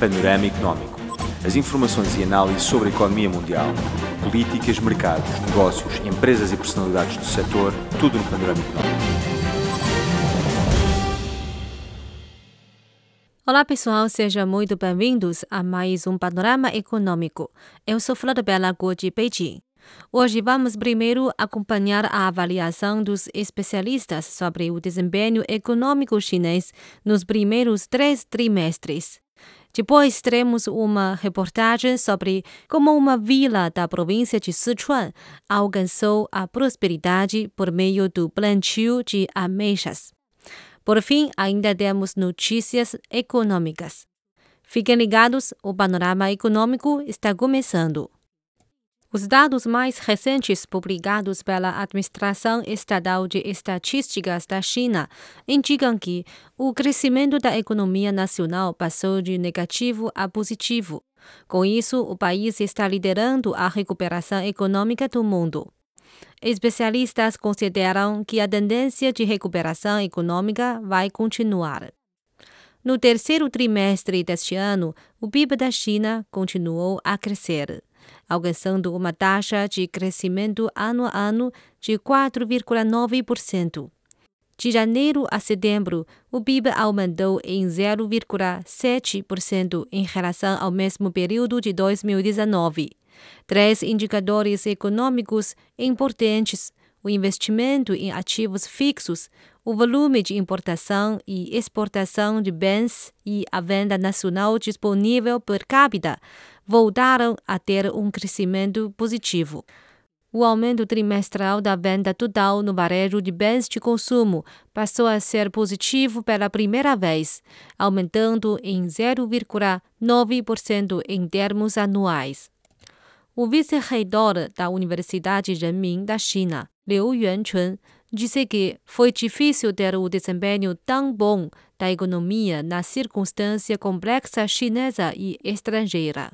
Panorama Económico. As informações e análises sobre a economia mundial, políticas, mercados, negócios, empresas e personalidades do setor, tudo no Panorama Económico. Olá pessoal, sejam muito bem-vindos a mais um Panorama Econômico. Eu sou Flor Bela Guo de Beijing. Hoje vamos primeiro acompanhar a avaliação dos especialistas sobre o desempenho econômico chinês nos primeiros três trimestres. Depois teremos uma reportagem sobre como uma vila da província de Sichuan alcançou a prosperidade por meio do plantio de ameixas. Por fim, ainda temos notícias econômicas. Fiquem ligados, o panorama econômico está começando. Os dados mais recentes publicados pela Administração Estatal de Estatísticas da China indicam que o crescimento da economia nacional passou de negativo a positivo. Com isso, o país está liderando a recuperação econômica do mundo. Especialistas consideram que a tendência de recuperação econômica vai continuar. No terceiro trimestre deste ano, o PIB da China continuou a crescer alcançando uma taxa de crescimento ano a ano de 4,9%. De janeiro a setembro, o PIB aumentou em 0,7% em relação ao mesmo período de 2019. Três indicadores econômicos importantes o investimento em ativos fixos, o volume de importação e exportação de bens e a venda nacional disponível per capita voltaram a ter um crescimento positivo. O aumento trimestral da venda total no varejo de bens de consumo passou a ser positivo pela primeira vez, aumentando em 0,9% em termos anuais. O vice-reitor da Universidade Renmin da China, Liu Yuanchun, disse que foi difícil ter o desempenho tão bom da economia na circunstância complexa chinesa e estrangeira.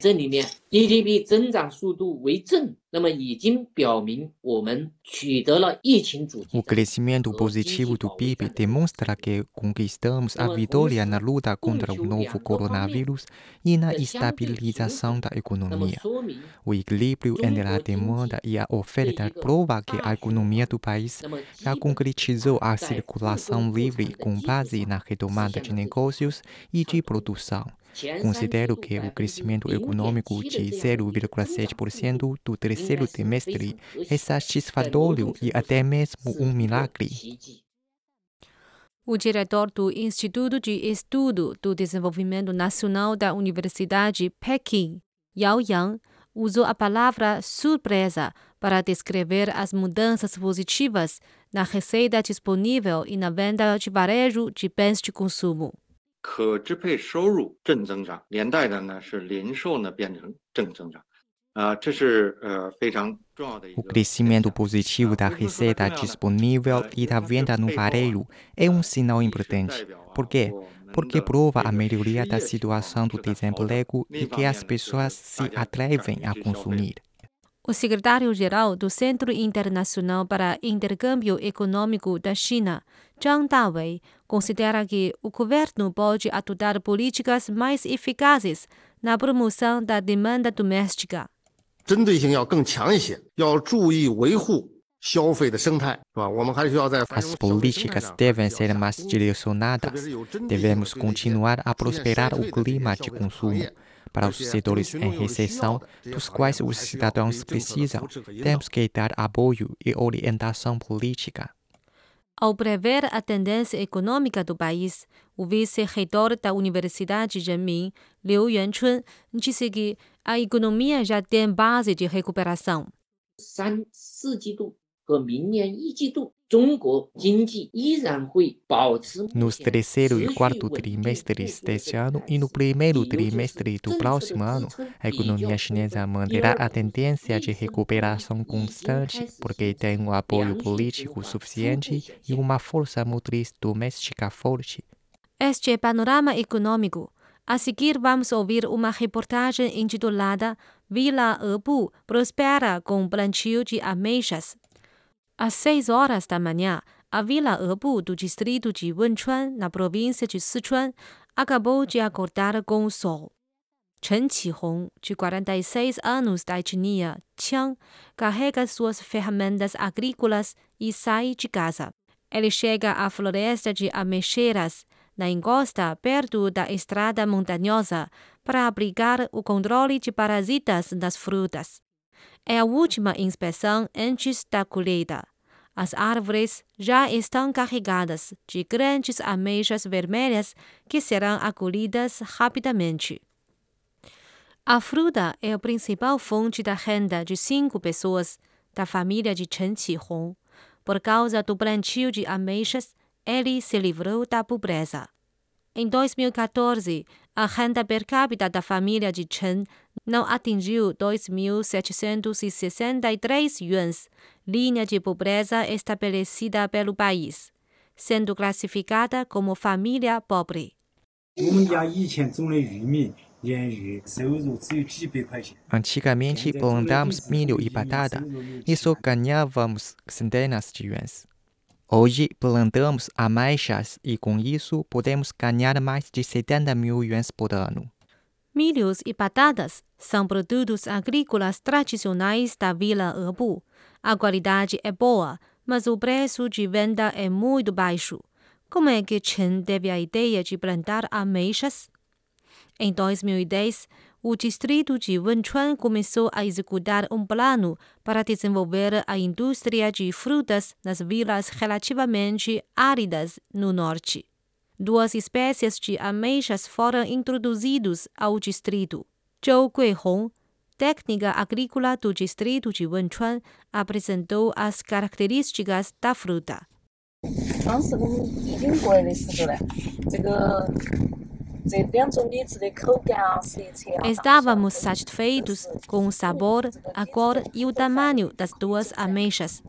这里面 GDP 增长速度为正，那么已经表明我们取得了疫情主题。 O crescimento positivo do PIB demonstra que conquistamos a vitória na luta contra o novo coronavírus e na estabilização da economia. O equilíbrio entre a demanda e a oferta prova que a economia do país já concretizou a circulação livre com base na retomada de negócios e de produção. Considero que o crescimento econômico de 0,7% do terceiro trimestre é satisfatório e até mesmo um milagre. O diretor do Instituto de Estudo do Desenvolvimento Nacional da Universidade Pequim, Yao Yang, usou a palavra surpresa para descrever as mudanças positivas na receita disponível e na venda de varejo de bens de consumo. 可支配收入正增长，连带的呢是零售呢变成正增长，啊、这是呃非常重要的一 O 个 crescimento positivo da receita disponível e da venda no varejo é um sinal importante. Por quê? Porque prova a melhoria da situação do desemprego e que as pessoas se atrevem a consumir. O secretário-geral do Centro Internacional para Intercâmbio Econômico da China, Zhang Dawei, considera que o governo pode adotar políticas mais eficazes na promoção da demanda doméstica. 针对性要更强一些，要注意维护消费的生态，是吧？我们还是需要在繁 As 荣消费生态 políticas 上 devem ser mais 特别 direcionadas. 是有针对性 Devemos 地体现 continuar a 体现 prosperar 消 o 费的这个 clima 消 de 费的行 consumo 业 para 而 os 且对 setores 群 em 众有需要 recessão, 的这些 dos 行 quais 业，我们 os 还是要 cidadãos 对政策的 precisam. 扶持和引导 Temos que dar apoio e orientação política. Ao prever a tendência econômica do país, o vice-reitor da Universidade Renmin, Liu Yuanchun, disse que a economia já tem base de recuperação. Nos terceiro e quarto trimestres deste ano e no primeiro trimestre do próximo ano, a economia chinesa manterá a tendência de recuperação constante, porque tem um apoio político suficiente e uma força motriz doméstica forte. Este é panorama econômico. A seguir, vamos ouvir uma reportagem intitulada Vila Ebu prospera com plantio de ameixas. Às seis horas da manhã, a Vila Ebu do distrito de Wenchuan, na província de Sichuan, acabou de acordar com o sol. Chen Qihong, de 46 anos da etnia Qiang, carrega suas ferramentas agrícolas e sai de casa. Ele chega à floresta de ameixeiras, na encosta perto da estrada montanhosa, para abrigar o controle de parasitas nas frutas. É a última inspeção antes da colheita. As árvores já estão carregadas de grandes ameixas vermelhas que serão acolhidas rapidamente. A fruta é a principal fonte da renda de cinco pessoas da família de Chen Qihong. Por causa do plantio de ameixas, ele se livrou da pobreza. Em 2014, a renda per capita da família de Chen não atingiu 2.763 yuans, linha de pobreza estabelecida pelo país, sendo classificada como família pobre. Antigamente plantamos milho e batata e só ganhávamos centenas de yuans. Hoje plantamos ameixas e com isso podemos ganhar mais de 70 mil yuans por ano. Milhos e batatas são produtos agrícolas tradicionais da Vila Ebu. A qualidade é boa, mas o preço de venda é muito baixo. Como é que Chen teve a ideia de plantar ameixas? Em 2010, o distrito de Wenchuan começou a executar um plano para desenvolver a indústria de frutas nas vilas relativamente áridas no norte. Duas espécies de ameixas foram introduzidas ao distrito. Zhou Guihong, técnica agrícola do distrito de Wenchuan, apresentou as características da fruta. Estávamos satisfeitos com o sabor, a cor e o tamanho das duas ameixas.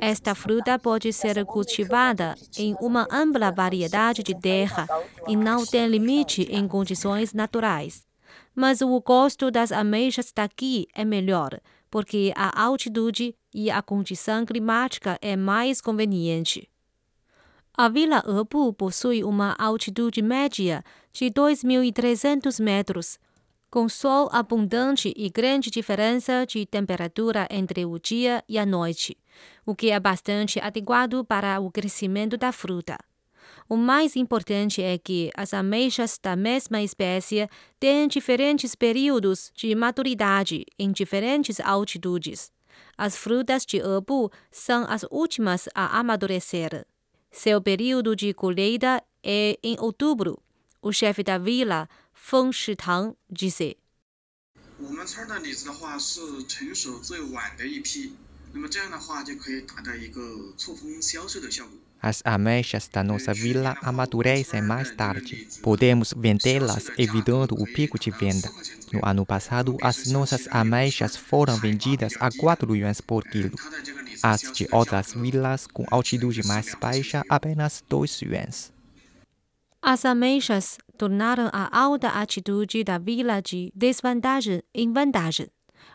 Esta fruta pode ser cultivada em uma ampla variedade de terra e não tem limite em condições naturais. Mas o gosto das ameixas daqui é melhor, porque a altitude e a condição climática é mais conveniente. A Vila Ebu possui uma altitude média de 2.300 metros, com sol abundante e grande diferença de temperatura entre o dia e a noite, o que é bastante adequado para o crescimento da fruta. O mais importante é que as ameixas da mesma espécie têm diferentes períodos de maturidade em diferentes altitudes. As frutas de Ebu são as últimas a amadurecer. Seu período de colheita é em outubro. O chefe da vila, Feng Shitang, disse. As ameixas da nossa vila amadurecem mais tarde. Podemos vendê-las evitando o pico de venda. No ano passado, as nossas ameixas foram vendidas a 4 yuans por quilo. As de outras vilas com altitude mais baixa, apenas 2 yuans. As ameixas tornaram a alta altitude da vila de desvantagem em vantagem.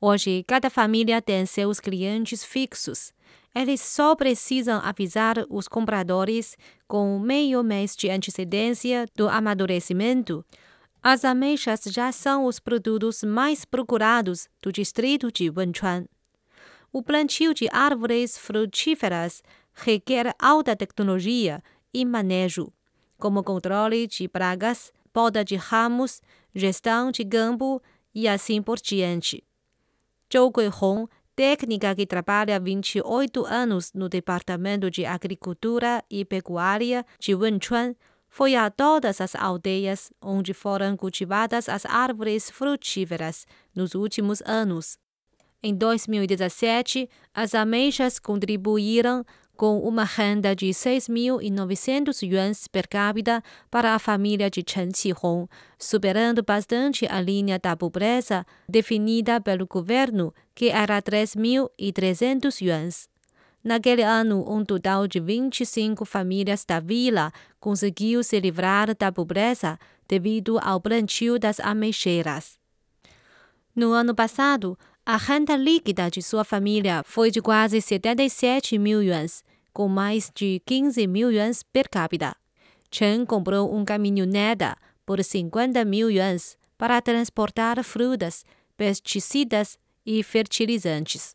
Hoje, cada família tem seus clientes fixos. Eles só precisam avisar os compradores com meio mês de antecedência do amadurecimento. As ameixas já são os produtos mais procurados do distrito de Wenchuan. O plantio de árvores frutíferas requer alta tecnologia e manejo, como controle de pragas, poda de ramos, gestão de campo e assim por diante. Zhou Guihong, técnica que trabalha 28 anos no Departamento de Agricultura e Pecuária de Wenchuan, foi a todas as aldeias onde foram cultivadas as árvores frutíferas nos últimos anos. Em 2017, as ameixas contribuíram com uma renda de 6.900 yuans per capita para a família de Chen Qihong, superando bastante a linha da pobreza definida pelo governo, que era 3.300 yuans. Naquele ano, um total de 25 famílias da vila conseguiu se livrar da pobreza devido ao plantio das ameixeiras. No ano passado, a renda líquida de sua família foi de quase 77 mil yuans, com mais de 15 mil yuans per capita. Chen comprou um caminhoneta por 50 mil yuans para transportar frutas, pesticidas e fertilizantes.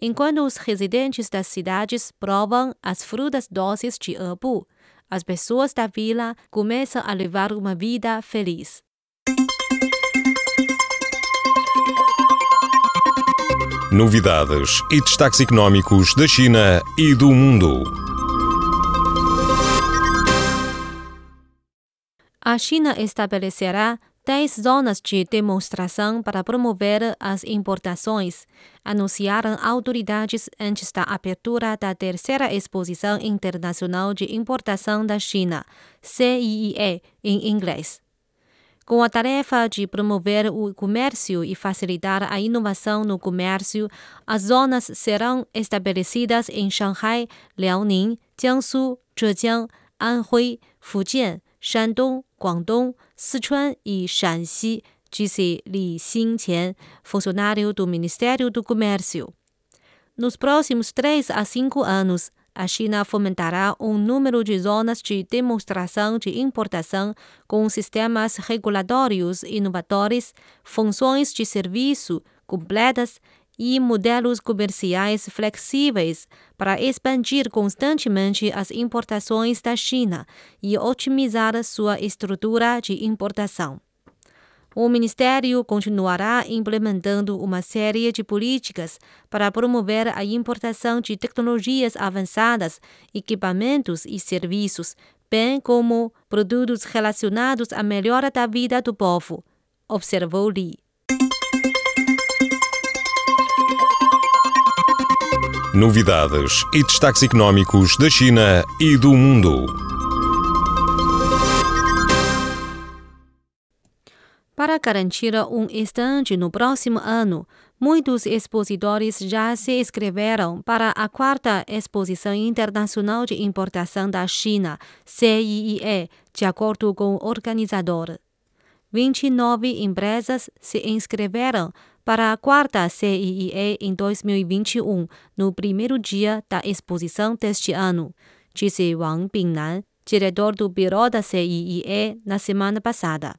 Enquanto os residentes das cidades provam as frutas doces de Ebu, as pessoas da vila começam a levar uma vida feliz. Novidades e destaques económicos da China e do mundo. A China estabelecerá 10 zonas de demonstração para promover as importações, anunciaram autoridades antes da abertura da terceira Exposição Internacional de Importação da China, CIIE, em inglês. Com a tarefa de promover o comércio e facilitar a inovação no comércio, as zonas serão estabelecidas em Shanghai, Liaoning, Jiangsu, Zhejiang, Anhui, Fujian, Shandong, Guangdong, Sichuan e Shanxi, disse Li Xingqian, funcionário do Ministério do Comércio. Nos próximos três a cinco anos, a China fomentará um número de zonas de demonstração de importação com sistemas regulatórios inovadores, funções de serviço completas e modelos comerciais flexíveis para expandir constantemente as importações da China e otimizar sua estrutura de importação. O Ministério continuará implementando uma série de políticas para promover a importação de tecnologias avançadas, equipamentos e serviços, bem como produtos relacionados à melhora da vida do povo, observou Li. Novidades e destaques económicos da China e do mundo. Para garantir um estande no próximo ano, muitos expositores já se inscreveram para a quarta Exposição Internacional de Importação da China, CIIE, de acordo com o organizador. 29 empresas se inscreveram para a quarta CIIE em 2021, no primeiro dia da exposição deste ano, disse Wang Bingnan, diretor do Bureau da CIIE, na semana passada.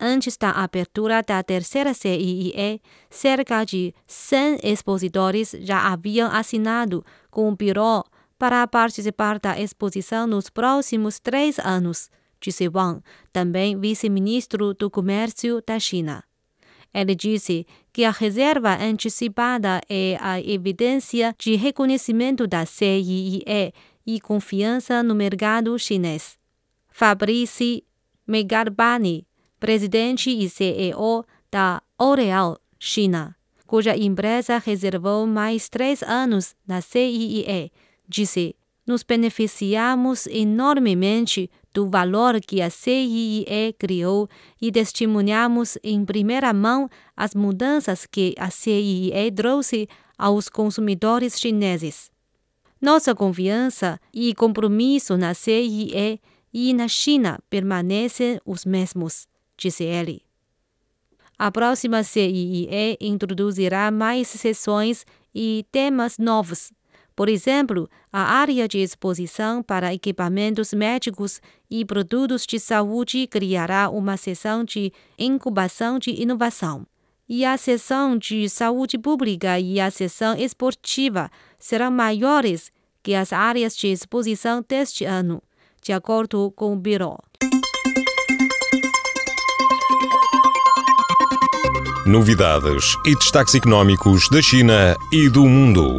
Antes da abertura da terceira CIIE, cerca de 100 expositores já haviam assinado com o Bureau para participar da exposição nos próximos três anos, disse Wang, também vice-ministro do Comércio da China. Ele disse que a reserva antecipada é a evidência de reconhecimento da CIIE e confiança no mercado chinês. Fabrice Megarbani, presidente e CEO da L'Oréal China, cuja empresa reservou mais três anos na CIIE, disse: Nos beneficiamos enormemente do valor que a CIE criou e testemunhamos em primeira mão as mudanças que a CIE trouxe aos consumidores chineses. Nossa confiança e compromisso na CIE e na China permanecem os mesmos, disse ele. A próxima CIE introduzirá mais sessões e temas novos por exemplo, a área de exposição para equipamentos médicos e produtos de saúde criará uma seção de incubação de inovação. E a seção de saúde pública e a seção esportiva serão maiores que as áreas de exposição deste ano, de acordo com o Bureau. Novidades e destaques económicos da China e do mundo.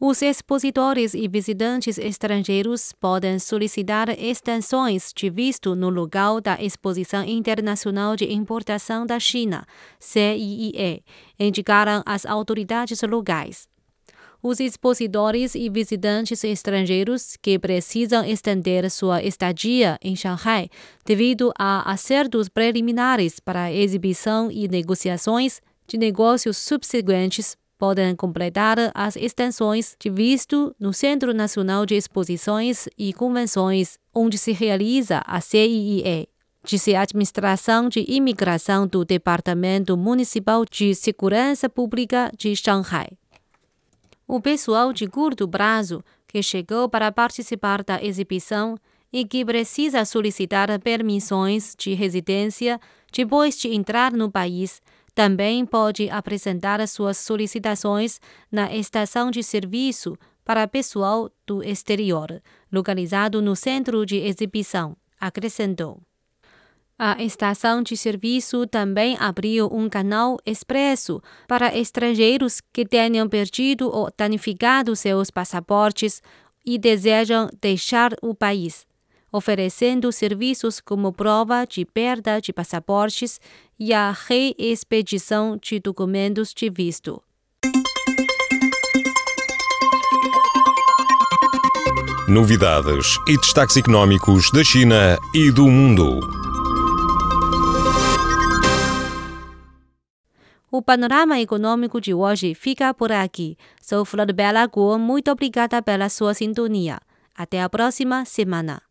Os expositores e visitantes estrangeiros podem solicitar extensões de visto no local da Exposição Internacional de Importação da China, CIIE, indicaram as autoridades locais. Os expositores e visitantes estrangeiros que precisam estender sua estadia em Shanghai devido a acertos preliminares para exibição e negociações de negócios subsequentes podem completar as extensões de visto no Centro Nacional de Exposições e Convenções, onde se realiza a CIIE, disse a Administração de Imigração do Departamento Municipal de Segurança Pública de Shanghai. O pessoal de curto prazo que chegou para participar da exibição e que precisa solicitar permissões de residência depois de entrar no país também pode apresentar suas solicitações na estação de serviço para pessoal do exterior, localizado no centro de exibição, acrescentou. A estação de serviço também abriu um canal expresso para estrangeiros que tenham perdido ou danificado seus passaportes e desejam deixar o país oferecendo serviços como prova de perda de passaportes e a reexpedição de documentos de visto. Novidades e destaques económicos da China e do mundo. O panorama econômico de hoje fica por aqui. Sou Flor Bela Guo, muito obrigada pela sua sintonia. Até a próxima semana.